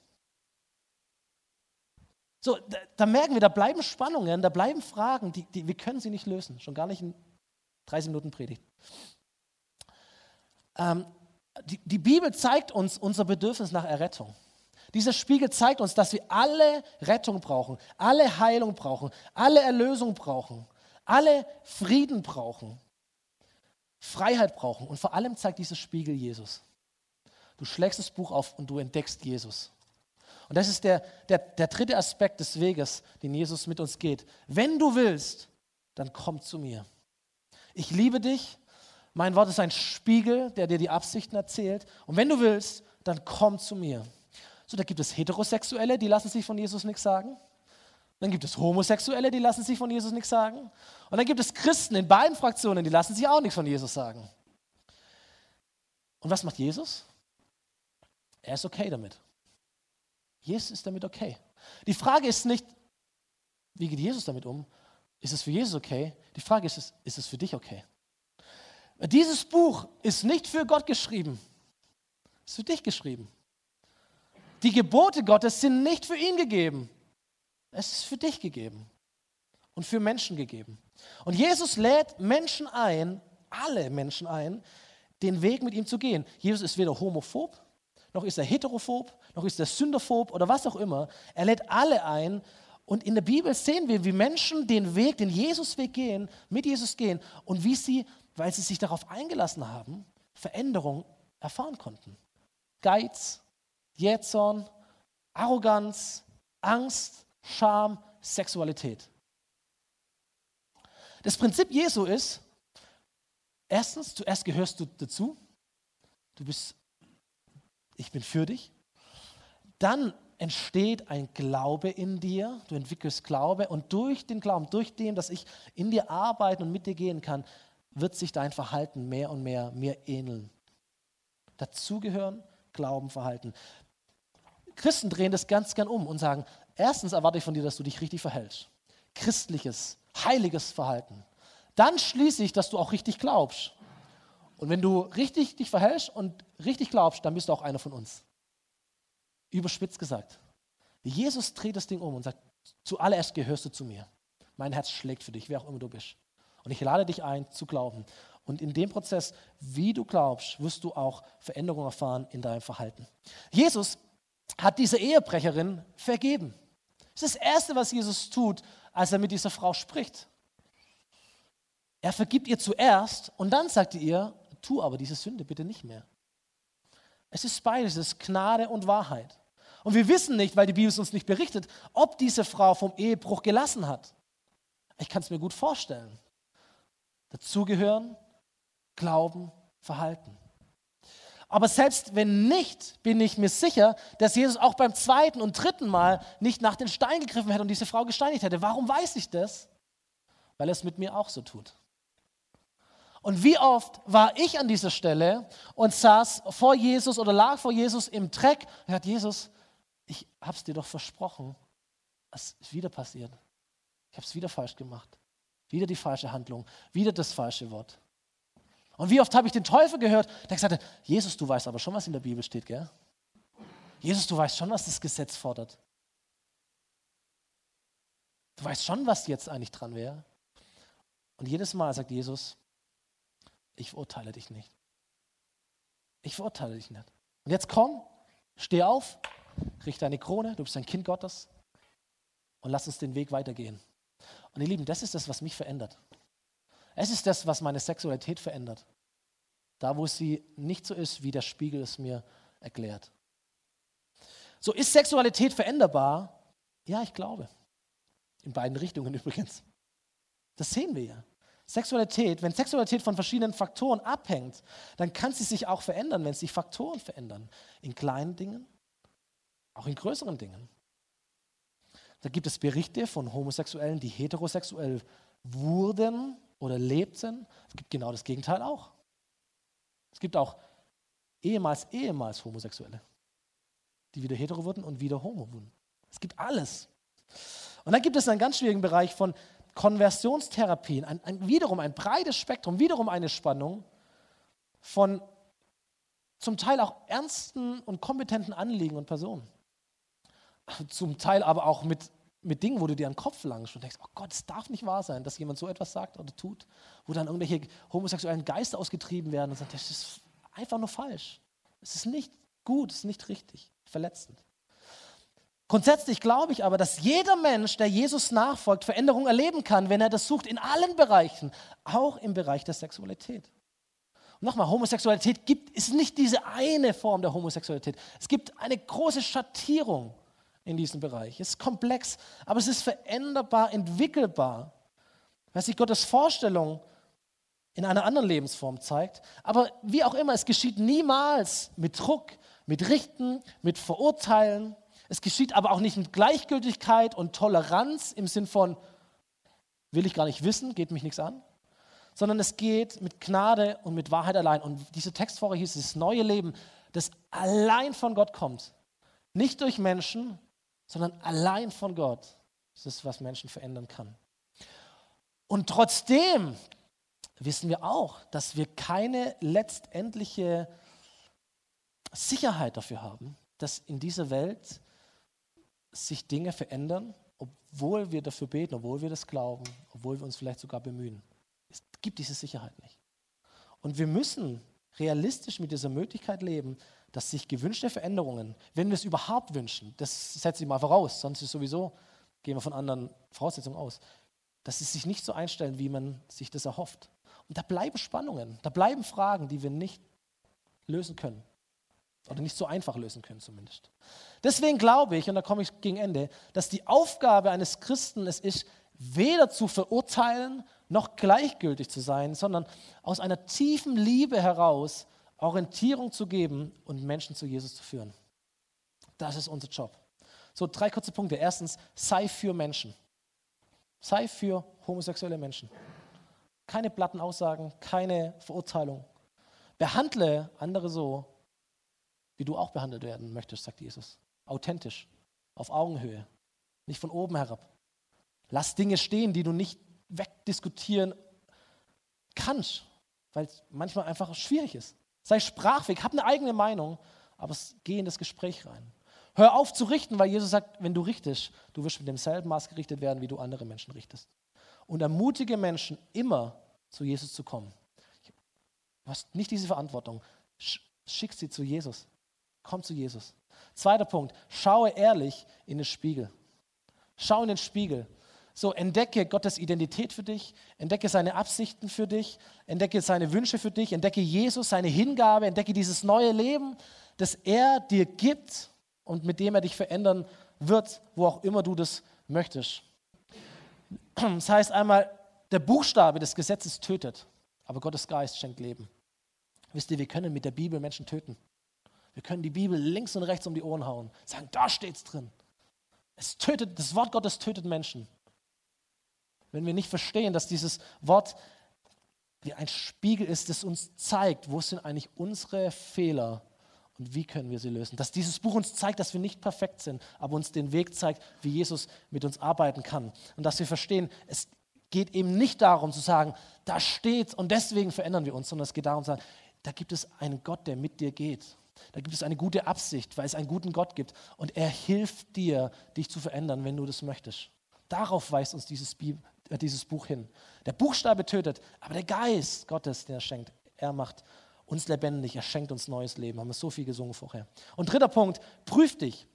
So, da, da, merken wir, da bleiben Spannungen, da bleiben Fragen, die, die, wir können sie nicht lösen, schon gar nicht in 30 Minuten Predigt. Ähm, die, die Bibel zeigt uns unser Bedürfnis nach Errettung. Dieser Spiegel zeigt uns, dass wir alle Rettung brauchen, alle Heilung brauchen, alle Erlösung brauchen, alle Frieden brauchen, Freiheit brauchen. Und vor allem zeigt dieser Spiegel Jesus. Du schlägst das Buch auf und du entdeckst Jesus. Und das ist der, der, der dritte Aspekt des Weges, den Jesus mit uns geht. Wenn du willst, dann komm zu mir. Ich liebe dich. Mein Wort ist ein Spiegel, der dir die Absichten erzählt. Und wenn du willst, dann komm zu mir. So, da gibt es Heterosexuelle, die lassen sich von Jesus nichts sagen. Dann gibt es Homosexuelle, die lassen sich von Jesus nichts sagen. Und dann gibt es Christen in beiden Fraktionen, die lassen sich auch nichts von Jesus sagen. Und was macht Jesus? Er ist okay damit. Jesus ist damit okay. Die Frage ist nicht, wie geht Jesus damit um, ist es für Jesus okay? Die Frage ist, ist es für dich okay? Dieses Buch ist nicht für Gott geschrieben, es ist für dich geschrieben. Die Gebote Gottes sind nicht für ihn gegeben, es ist für dich gegeben und für Menschen gegeben. Und Jesus lädt Menschen ein, alle Menschen ein, den Weg mit ihm zu gehen. Jesus ist weder homophob, noch ist er heterophob, noch ist er sünderphob oder was auch immer. Er lädt alle ein, und in der Bibel sehen wir, wie Menschen den Weg, den Jesusweg gehen, mit Jesus gehen und wie sie, weil sie sich darauf eingelassen haben, Veränderung erfahren konnten. Geiz, Jähzorn, Arroganz, Angst, Scham, Sexualität. Das Prinzip Jesu ist, erstens, zuerst gehörst du dazu. Du bist, ich bin für dich. Dann entsteht ein Glaube in dir, du entwickelst Glaube und durch den Glauben, durch dem, dass ich in dir arbeiten und mit dir gehen kann, wird sich dein Verhalten mehr und mehr mir ähneln. Dazugehören, Glauben, Verhalten. Christen drehen das ganz gern um und sagen, erstens erwarte ich von dir, dass du dich richtig verhältst. Christliches, heiliges Verhalten. Dann schließe ich, dass du auch richtig glaubst. Und wenn du richtig dich verhältst und richtig glaubst, dann bist du auch einer von uns. Überspitzt gesagt. Jesus dreht das Ding um und sagt, zuallererst gehörst du zu mir. Mein Herz schlägt für dich, wer auch immer du bist. Und ich lade dich ein, zu glauben. Und in dem Prozess, wie du glaubst, wirst du auch Veränderungen erfahren in deinem Verhalten. Jesus hat diese Ehebrecherin vergeben. Das ist das Erste, was Jesus tut, als er mit dieser Frau spricht. Er vergibt ihr zuerst und dann sagt er ihr, tu aber diese Sünde bitte nicht mehr. Es ist beides, es ist Gnade und Wahrheit. Und wir wissen nicht, weil die Bibel es uns nicht berichtet, ob diese Frau vom Ehebruch gelassen hat. Ich kann es mir gut vorstellen. Dazugehören, Glauben, Verhalten. Aber selbst wenn nicht, bin ich mir sicher, dass Jesus auch beim zweiten und dritten Mal nicht nach den Stein gegriffen hätte und diese Frau gesteinigt hätte. Warum weiß ich das? Weil er es mit mir auch so tut. Und wie oft war ich an dieser Stelle und saß vor Jesus oder lag vor Jesus im Dreck und hat Jesus, ich habe es dir doch versprochen, es ist wieder passiert. Ich habe es wieder falsch gemacht. Wieder die falsche Handlung, wieder das falsche Wort. Und wie oft habe ich den Teufel gehört, der gesagt hat, Jesus, du weißt aber schon, was in der Bibel steht, gell? Jesus, du weißt schon, was das Gesetz fordert. Du weißt schon, was jetzt eigentlich dran wäre. Und jedes Mal sagt Jesus, ich verurteile dich nicht. Ich verurteile dich nicht. Und jetzt komm, steh auf, richte deine Krone, du bist ein Kind Gottes und lass uns den Weg weitergehen. Und ihr Lieben, das ist das, was mich verändert. Es ist das, was meine Sexualität verändert. Da, wo sie nicht so ist, wie der Spiegel es mir erklärt. So ist Sexualität veränderbar? Ja, ich glaube. In beiden Richtungen übrigens. Das sehen wir ja. Sexualität, wenn Sexualität von verschiedenen Faktoren abhängt, dann kann sie sich auch verändern, wenn sich Faktoren verändern. In kleinen Dingen, auch in größeren Dingen. Da gibt es Berichte von Homosexuellen, die heterosexuell wurden oder lebten. Es gibt genau das Gegenteil auch. Es gibt auch ehemals, ehemals Homosexuelle, die wieder hetero wurden und wieder homo wurden. Es gibt alles. Und dann gibt es einen ganz schwierigen Bereich von Konversionstherapien, ein, ein, wiederum ein breites Spektrum, wiederum eine Spannung von zum Teil auch ernsten und kompetenten Anliegen und Personen. Zum Teil aber auch mit mit Dingen, wo du dir an den Kopf langst und denkst, oh Gott, es darf nicht wahr sein, dass jemand so etwas sagt oder tut, wo dann irgendwelche homosexuellen Geister ausgetrieben werden und sagt, das ist einfach nur falsch. Es ist nicht gut, es ist nicht richtig, verletzend. Grundsätzlich glaube ich aber, dass jeder Mensch, der Jesus nachfolgt, Veränderung erleben kann, wenn er das sucht, in allen Bereichen, auch im Bereich der Sexualität. Und nochmal, Homosexualität gibt, ist nicht diese eine Form der Homosexualität. Es gibt eine große Schattierung in diesem Bereich. Es ist komplex, aber es ist veränderbar, entwickelbar, weil sich Gottes Vorstellung in einer anderen Lebensform zeigt. Aber wie auch immer, es geschieht niemals mit Druck, mit Richten, mit Verurteilen. Es geschieht aber auch nicht mit Gleichgültigkeit und Toleranz im Sinn von, will ich gar nicht wissen, geht mich nichts an, sondern es geht mit Gnade und mit Wahrheit allein. Und diese Textwoche hieß das neue Leben, das allein von Gott kommt. Nicht durch Menschen, sondern allein von Gott ist es, was Menschen verändern kann. Und trotzdem wissen wir auch, dass wir keine letztendliche Sicherheit dafür haben, dass in dieser Welt sich Dinge verändern, obwohl wir dafür beten, obwohl wir das glauben, obwohl wir uns vielleicht sogar bemühen. Es gibt diese Sicherheit nicht. Und wir müssen realistisch mit dieser Möglichkeit leben, dass sich gewünschte Veränderungen, wenn wir es überhaupt wünschen, das setze ich mal voraus, sonst ist sowieso, gehen wir von anderen Voraussetzungen aus, dass sie sich nicht so einstellen, wie man sich das erhofft. Und da bleiben Spannungen, da bleiben Fragen, die wir nicht lösen können. Oder nicht so einfach lösen können zumindest. Deswegen glaube ich, und da komme ich gegen Ende, dass die Aufgabe eines Christen es ist, weder zu verurteilen noch gleichgültig zu sein, sondern aus einer tiefen Liebe heraus Orientierung zu geben und Menschen zu Jesus zu führen. Das ist unser Job. So, drei kurze Punkte. Erstens, sei für Menschen. Sei für homosexuelle Menschen. Keine platten Aussagen, keine Verurteilung. Behandle andere so, wie du auch behandelt werden möchtest, sagt Jesus. Authentisch, auf Augenhöhe, nicht von oben herab. Lass Dinge stehen, die du nicht wegdiskutieren kannst, weil es manchmal einfach schwierig ist. Sei sprachfähig, hab eine eigene Meinung, aber geh in das Gespräch rein. Hör auf zu richten, weil Jesus sagt, wenn du richtest, du wirst mit demselben Maß gerichtet werden, wie du andere Menschen richtest. Und ermutige Menschen immer zu Jesus zu kommen. Du hast nicht diese Verantwortung. Schick sie zu Jesus. Komm zu Jesus. Zweiter Punkt, schaue ehrlich in den Spiegel. Schau in den Spiegel. So, entdecke Gottes Identität für dich, entdecke seine Absichten für dich, entdecke seine Wünsche für dich, entdecke Jesus, seine Hingabe, entdecke dieses neue Leben, das er dir gibt und mit dem er dich verändern wird, wo auch immer du das möchtest. Das heißt einmal, der Buchstabe des Gesetzes tötet, aber Gottes Geist schenkt Leben. Wisst ihr, wir können mit der Bibel Menschen töten. Wir können die Bibel links und rechts um die Ohren hauen, sagen, da steht's drin. Es tötet, das Wort Gottes tötet Menschen. Wenn wir nicht verstehen, dass dieses Wort wie ein Spiegel ist, das uns zeigt, wo sind eigentlich unsere Fehler und wie können wir sie lösen. Dass dieses Buch uns zeigt, dass wir nicht perfekt sind, aber uns den Weg zeigt, wie Jesus mit uns arbeiten kann. Und dass wir verstehen, es geht eben nicht darum zu sagen, da steht und deswegen verändern wir uns, sondern es geht darum zu sagen, da gibt es einen Gott, der mit dir geht. Da gibt es eine gute Absicht, weil es einen guten Gott gibt. Und er hilft dir, dich zu verändern, wenn du das möchtest. Darauf weist uns dieses, dieses Buch hin. Der Buchstabe tötet, aber der Geist Gottes, den er schenkt, er macht uns lebendig, er schenkt uns neues Leben. Haben wir so viel gesungen vorher. Und dritter Punkt, prüf dich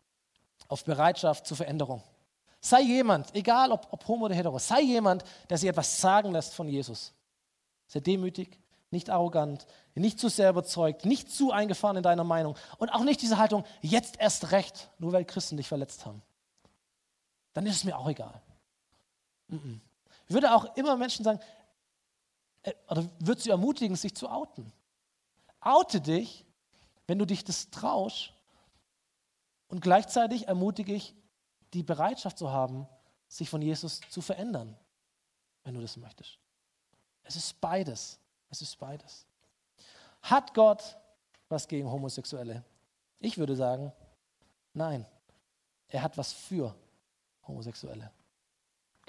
auf Bereitschaft zur Veränderung. Sei jemand, egal ob, ob homo oder hetero, sei jemand, der sich etwas sagen lässt von Jesus. Sei demütig, nicht arrogant, nicht zu sehr überzeugt, nicht zu eingefahren in deiner Meinung und auch nicht diese Haltung, jetzt erst recht, nur weil Christen dich verletzt haben. Dann ist es mir auch egal. Ich würde auch immer Menschen sagen, äh, oder würde sie ermutigen, sich zu outen. Oute dich, wenn du dich das traust und gleichzeitig ermutige ich, die Bereitschaft zu haben, sich von Jesus zu verändern, wenn du das möchtest. Es ist beides. Es ist beides. Hat Gott was gegen Homosexuelle? Ich würde sagen, nein. Er hat was für Homosexuelle.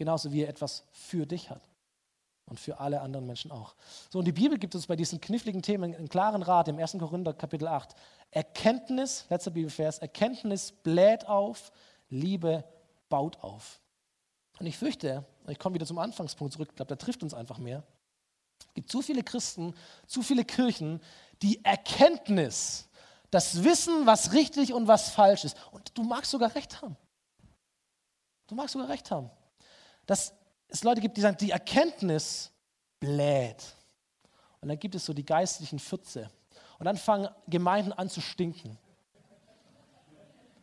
Genauso wie er etwas für dich hat. Und für alle anderen Menschen auch. So, und die Bibel gibt uns bei diesen kniffligen Themen einen klaren Rat im 1. Korinther Kapitel 8. Erkenntnis, letzter Bibelvers, Erkenntnis bläht auf, Liebe baut auf. Und ich fürchte, ich komme wieder zum Anfangspunkt zurück, ich glaube, da trifft uns einfach mehr. Es gibt zu viele Christen, zu viele Kirchen, die Erkenntnis, das Wissen, was richtig und was falsch ist. Und du magst sogar recht haben. Du magst sogar recht haben. Dass es Leute gibt, die sagen, die Erkenntnis bläht. Und dann gibt es so die geistlichen Fürze. Und dann fangen Gemeinden an zu stinken.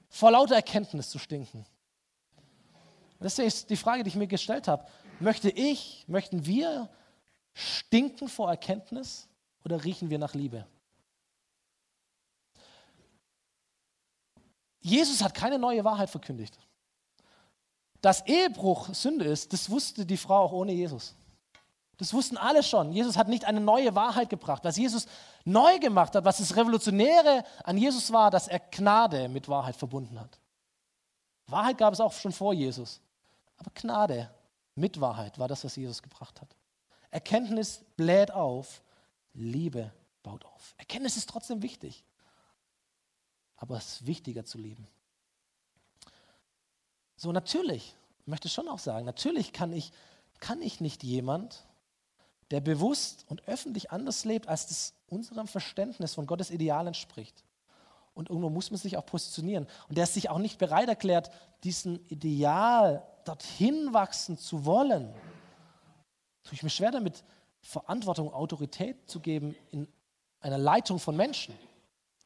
Vor lauter Erkenntnis zu stinken. Und deswegen ist die Frage, die ich mir gestellt habe, möchte ich, möchten wir stinken vor Erkenntnis oder riechen wir nach Liebe? Jesus hat keine neue Wahrheit verkündigt. Dass Ehebruch Sünde ist, das wusste die Frau auch ohne Jesus. Das wussten alle schon. Jesus hat nicht eine neue Wahrheit gebracht. Was Jesus neu gemacht hat, was das Revolutionäre an Jesus war, dass er Gnade mit Wahrheit verbunden hat. Wahrheit gab es auch schon vor Jesus. Aber Gnade mit Wahrheit war das, was Jesus gebracht hat. Erkenntnis bläht auf, Liebe baut auf. Erkenntnis ist trotzdem wichtig. Aber es ist wichtiger zu lieben. So, natürlich, ich möchte schon auch sagen, natürlich kann ich, kann ich nicht jemand, der bewusst und öffentlich anders lebt, als das unserem Verständnis von Gottes Ideal entspricht. Und irgendwo muss man sich auch positionieren. Und der sich auch nicht bereit erklärt, diesem Ideal dorthin wachsen zu wollen, tue ich mir schwer damit, Verantwortung, Autorität zu geben in einer Leitung von Menschen.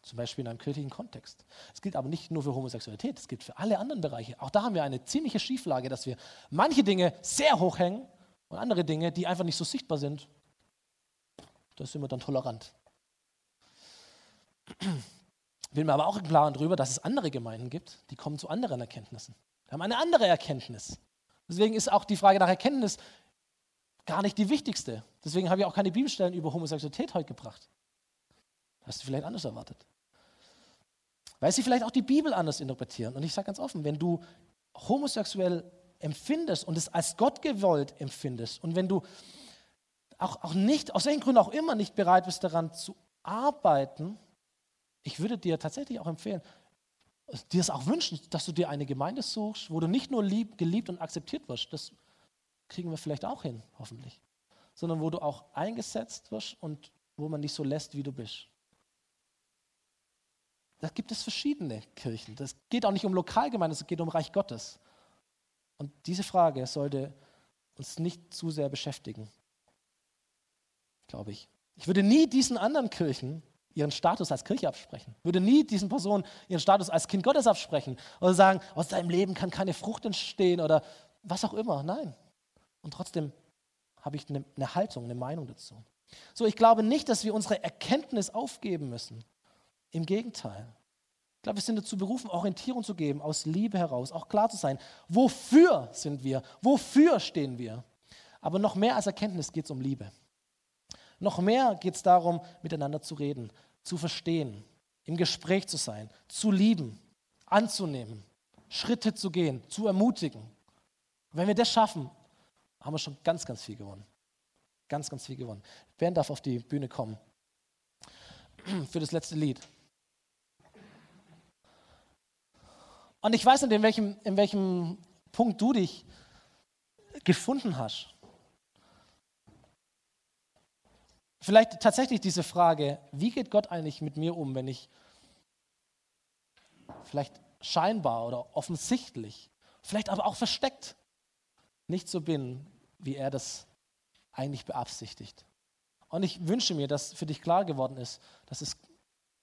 Zum Beispiel in einem kirchlichen Kontext. Es gilt aber nicht nur für Homosexualität, es gilt für alle anderen Bereiche. Auch da haben wir eine ziemliche Schieflage, dass wir manche Dinge sehr hoch hängen und andere Dinge, die einfach nicht so sichtbar sind, da sind wir dann tolerant. bin mir aber auch im Klaren darüber, dass es andere Gemeinden gibt, die kommen zu anderen Erkenntnissen. Die haben eine andere Erkenntnis. Deswegen ist auch die Frage nach Erkenntnis gar nicht die wichtigste. Deswegen habe ich auch keine Bibelstellen über Homosexualität heute gebracht. Hast du vielleicht anders erwartet. Weil sie vielleicht auch die Bibel anders interpretieren. Und ich sage ganz offen, wenn du homosexuell empfindest und es als Gott gewollt empfindest und wenn du auch, auch nicht, aus welchen Gründen auch immer nicht bereit bist, daran zu arbeiten, ich würde dir tatsächlich auch empfehlen, dir es auch wünschen, dass du dir eine Gemeinde suchst, wo du nicht nur lieb, geliebt und akzeptiert wirst, das kriegen wir vielleicht auch hin, hoffentlich, sondern wo du auch eingesetzt wirst und wo man dich so lässt, wie du bist. Da gibt es verschiedene Kirchen. Das geht auch nicht um Lokalgemeinde, es geht um Reich Gottes. Und diese Frage sollte uns nicht zu sehr beschäftigen, glaube ich. Ich würde nie diesen anderen Kirchen ihren Status als Kirche absprechen. Würde nie diesen Personen ihren Status als Kind Gottes absprechen oder sagen, aus deinem Leben kann keine Frucht entstehen oder was auch immer. Nein. Und trotzdem habe ich eine, eine Haltung, eine Meinung dazu. So, ich glaube nicht, dass wir unsere Erkenntnis aufgeben müssen. Im Gegenteil. Ich glaube, wir sind dazu berufen, Orientierung zu geben, aus Liebe heraus, auch klar zu sein, wofür sind wir, wofür stehen wir. Aber noch mehr als Erkenntnis geht es um Liebe. Noch mehr geht es darum, miteinander zu reden, zu verstehen, im Gespräch zu sein, zu lieben, anzunehmen, Schritte zu gehen, zu ermutigen. wenn wir das schaffen, haben wir schon ganz, ganz viel gewonnen. Ganz, ganz viel gewonnen. Wer darf auf die Bühne kommen für das letzte Lied? Und ich weiß nicht, in welchem, in welchem Punkt du dich gefunden hast. Vielleicht tatsächlich diese Frage, wie geht Gott eigentlich mit mir um, wenn ich vielleicht scheinbar oder offensichtlich, vielleicht aber auch versteckt nicht so bin, wie er das eigentlich beabsichtigt. Und ich wünsche mir, dass für dich klar geworden ist, dass es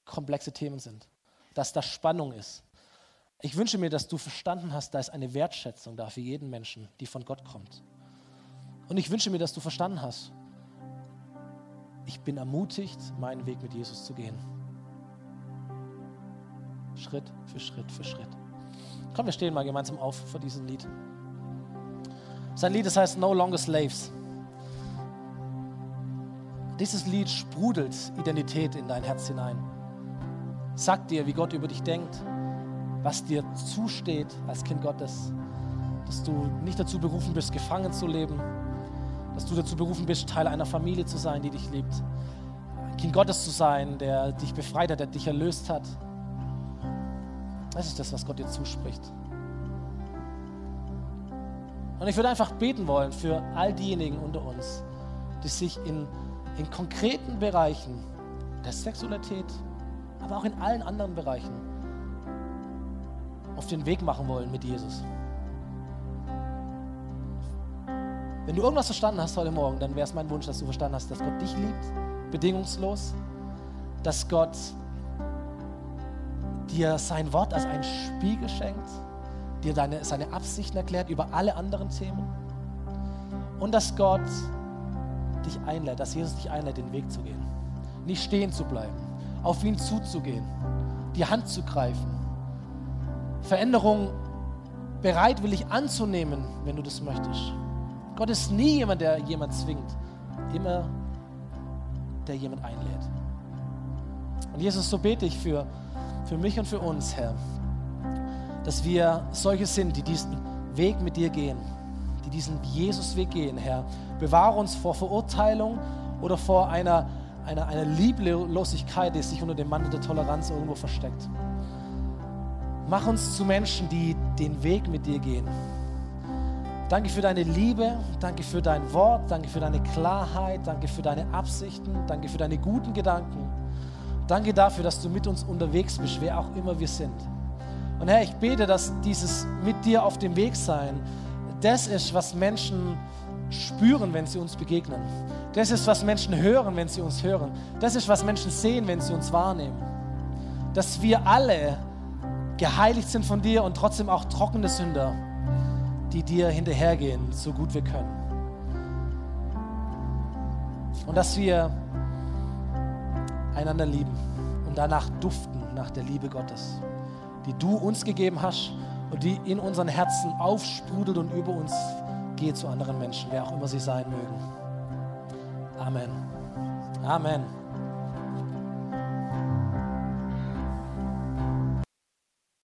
komplexe Themen sind, dass da Spannung ist. Ich wünsche mir, dass du verstanden hast, da ist eine Wertschätzung da für jeden Menschen, die von Gott kommt. Und ich wünsche mir, dass du verstanden hast, ich bin ermutigt, meinen Weg mit Jesus zu gehen. Schritt für Schritt für Schritt. Komm, wir stehen mal gemeinsam auf vor diesem Lied. Sein Lied, das heißt No Longer Slaves. Dieses Lied sprudelt Identität in dein Herz hinein. Sagt dir, wie Gott über dich denkt, was dir zusteht als Kind Gottes, dass du nicht dazu berufen bist, gefangen zu leben, dass du dazu berufen bist, Teil einer Familie zu sein, die dich liebt. Ein Kind Gottes zu sein, der dich befreit hat, der dich erlöst hat. Das ist das, was Gott dir zuspricht. Und ich würde einfach beten wollen für all diejenigen unter uns, die sich in, in konkreten Bereichen der Sexualität, aber auch in allen anderen Bereichen auf den Weg machen wollen mit Jesus. Wenn du irgendwas verstanden hast heute Morgen, dann wäre es mein Wunsch, dass du verstanden hast, dass Gott dich liebt, bedingungslos, dass Gott dir sein Wort als einen Spiegel schenkt, dir deine, seine Absichten erklärt über alle anderen Themen und dass Gott dich einlädt, dass Jesus dich einlädt, den Weg zu gehen, nicht stehen zu bleiben, auf ihn zuzugehen, die Hand zu greifen, Veränderung bereitwillig anzunehmen, wenn du das möchtest. Gott ist nie jemand, der jemand zwingt. Immer der jemand einlädt. Und Jesus, so bete ich für, für mich und für uns, Herr, dass wir solche sind, die diesen Weg mit dir gehen, die diesen Jesusweg gehen, Herr. Bewahre uns vor Verurteilung oder vor einer, einer, einer Lieblosigkeit, die sich unter dem Mantel der Toleranz irgendwo versteckt. Mach uns zu Menschen, die den Weg mit dir gehen Danke für deine Liebe, danke für dein Wort, danke für deine Klarheit, danke für deine Absichten, danke für deine guten Gedanken. Danke dafür, dass du mit uns unterwegs bist, wer auch immer wir sind. Und Herr, ich bete, dass dieses mit dir auf dem Weg sein, das ist, was Menschen spüren, wenn sie uns begegnen. Das ist, was Menschen hören, wenn sie uns hören. Das ist, was Menschen sehen, wenn sie uns wahrnehmen. Dass wir alle geheiligt sind von dir und trotzdem auch trockene Sünder die dir hinterhergehen, so gut wir können. Und dass wir einander lieben und danach duften, nach der Liebe Gottes, die du uns gegeben hast und die in unseren Herzen aufsprudelt und über uns geht zu anderen Menschen, wer auch immer sie sein mögen. Amen. Amen.